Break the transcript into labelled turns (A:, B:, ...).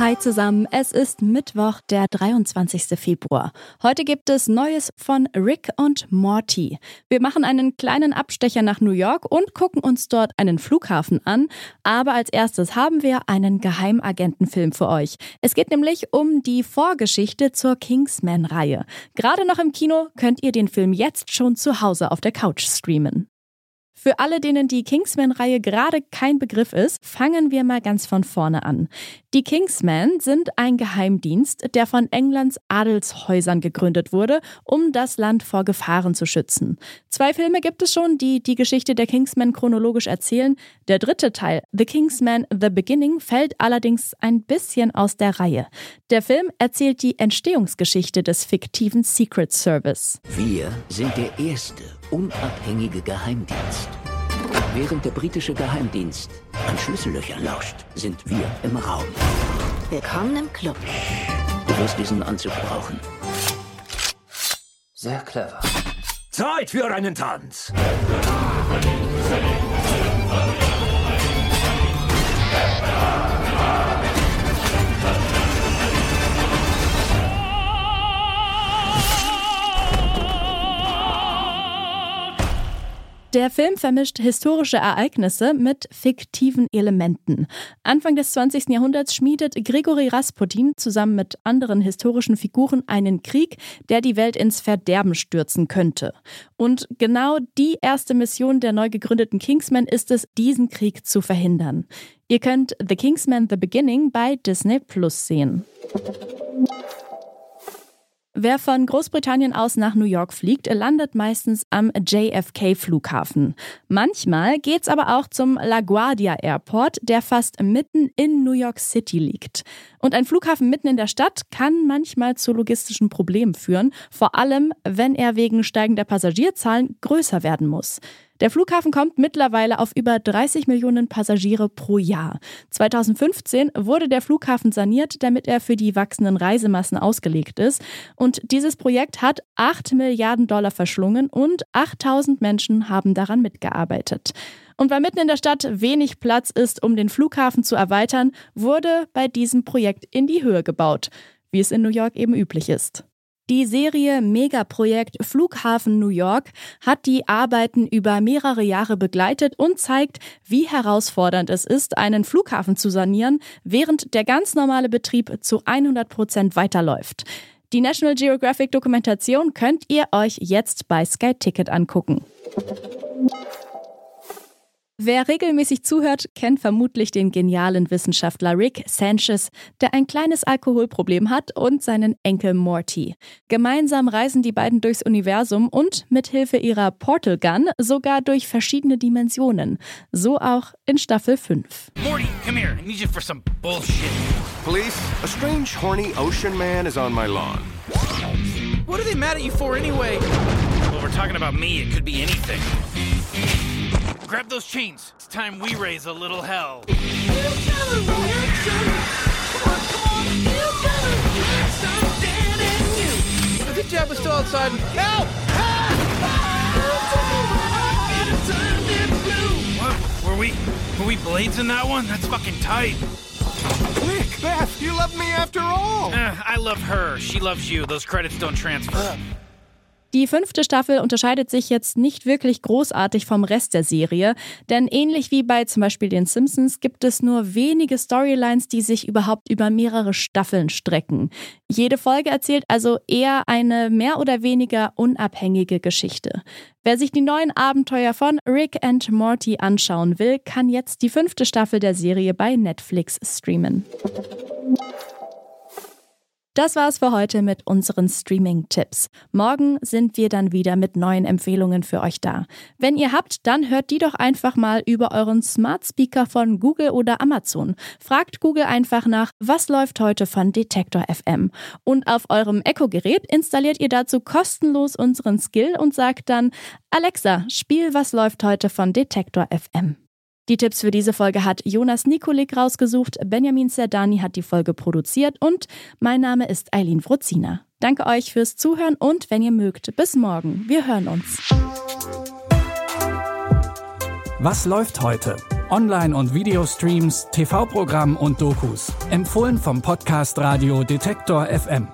A: Hi zusammen, es ist Mittwoch, der 23. Februar. Heute gibt es Neues von Rick und Morty. Wir machen einen kleinen Abstecher nach New York und gucken uns dort einen Flughafen an. Aber als erstes haben wir einen Geheimagentenfilm für euch. Es geht nämlich um die Vorgeschichte zur Kingsman-Reihe. Gerade noch im Kino könnt ihr den Film jetzt schon zu Hause auf der Couch streamen. Für alle, denen die Kingsman-Reihe gerade kein Begriff ist, fangen wir mal ganz von vorne an. Die Kingsmen sind ein Geheimdienst, der von Englands Adelshäusern gegründet wurde, um das Land vor Gefahren zu schützen. Zwei Filme gibt es schon, die die Geschichte der Kingsmen chronologisch erzählen. Der dritte Teil, The Kingsman The Beginning, fällt allerdings ein bisschen aus der Reihe. Der Film erzählt die Entstehungsgeschichte des fiktiven Secret Service.
B: Wir sind der erste unabhängige Geheimdienst. Während der britische Geheimdienst an Schlüssellöchern lauscht, sind wir im Raum.
C: Willkommen im Club.
B: Du wirst diesen Anzug brauchen.
D: Sehr clever.
E: Zeit für einen Tanz.
A: Der Film vermischt historische Ereignisse mit fiktiven Elementen. Anfang des 20. Jahrhunderts schmiedet Grigori Rasputin zusammen mit anderen historischen Figuren einen Krieg, der die Welt ins Verderben stürzen könnte. Und genau die erste Mission der neu gegründeten Kingsmen ist es, diesen Krieg zu verhindern. Ihr könnt The Kingsman The Beginning bei Disney Plus sehen. Wer von Großbritannien aus nach New York fliegt, landet meistens am JFK-Flughafen. Manchmal geht's aber auch zum LaGuardia Airport, der fast mitten in New York City liegt. Und ein Flughafen mitten in der Stadt kann manchmal zu logistischen Problemen führen, vor allem wenn er wegen steigender Passagierzahlen größer werden muss. Der Flughafen kommt mittlerweile auf über 30 Millionen Passagiere pro Jahr. 2015 wurde der Flughafen saniert, damit er für die wachsenden Reisemassen ausgelegt ist. Und dieses Projekt hat 8 Milliarden Dollar verschlungen und 8000 Menschen haben daran mitgearbeitet. Und weil mitten in der Stadt wenig Platz ist, um den Flughafen zu erweitern, wurde bei diesem Projekt in die Höhe gebaut, wie es in New York eben üblich ist. Die Serie Megaprojekt Flughafen New York hat die Arbeiten über mehrere Jahre begleitet und zeigt, wie herausfordernd es ist, einen Flughafen zu sanieren, während der ganz normale Betrieb zu 100 Prozent weiterläuft. Die National Geographic Dokumentation könnt ihr euch jetzt bei Sky Ticket angucken. Wer regelmäßig zuhört, kennt vermutlich den genialen Wissenschaftler Rick Sanchez, der ein kleines Alkoholproblem hat und seinen Enkel Morty. Gemeinsam reisen die beiden durchs Universum und mit Hilfe ihrer Portal Gun sogar durch verschiedene Dimensionen. So auch in Staffel 5.
F: Morty, come here. I need you for some bullshit.
G: Police, a strange horny ocean man is on my lawn.
F: What are they mad at you for anyway? Well, we're talking about me. It could be anything. Grab those chains. It's time we raise a little hell. I think Jab was still outside. Help! What? Were we were we blades in that one? That's fucking tight.
G: Nick, Beth, you love me after all.
F: Uh, I love her. She loves you. Those credits don't transfer.
A: Die fünfte Staffel unterscheidet sich jetzt nicht wirklich großartig vom Rest der Serie, denn ähnlich wie bei zum Beispiel den Simpsons gibt es nur wenige Storylines, die sich überhaupt über mehrere Staffeln strecken. Jede Folge erzählt also eher eine mehr oder weniger unabhängige Geschichte. Wer sich die neuen Abenteuer von Rick and Morty anschauen will, kann jetzt die fünfte Staffel der Serie bei Netflix streamen. Das war's für heute mit unseren Streaming-Tipps. Morgen sind wir dann wieder mit neuen Empfehlungen für euch da. Wenn ihr habt, dann hört die doch einfach mal über euren Smart Speaker von Google oder Amazon. Fragt Google einfach nach, was läuft heute von Detektor FM. Und auf eurem Echo-Gerät installiert ihr dazu kostenlos unseren Skill und sagt dann, Alexa, spiel was läuft heute von Detektor FM. Die Tipps für diese Folge hat Jonas Nikolik rausgesucht, Benjamin Zerdani hat die Folge produziert und mein Name ist Eileen Frozina. Danke euch fürs Zuhören und wenn ihr mögt, bis morgen. Wir hören uns.
H: Was läuft heute? Online- und Videostreams, TV-Programm und Dokus. Empfohlen vom Podcast Radio Detektor FM.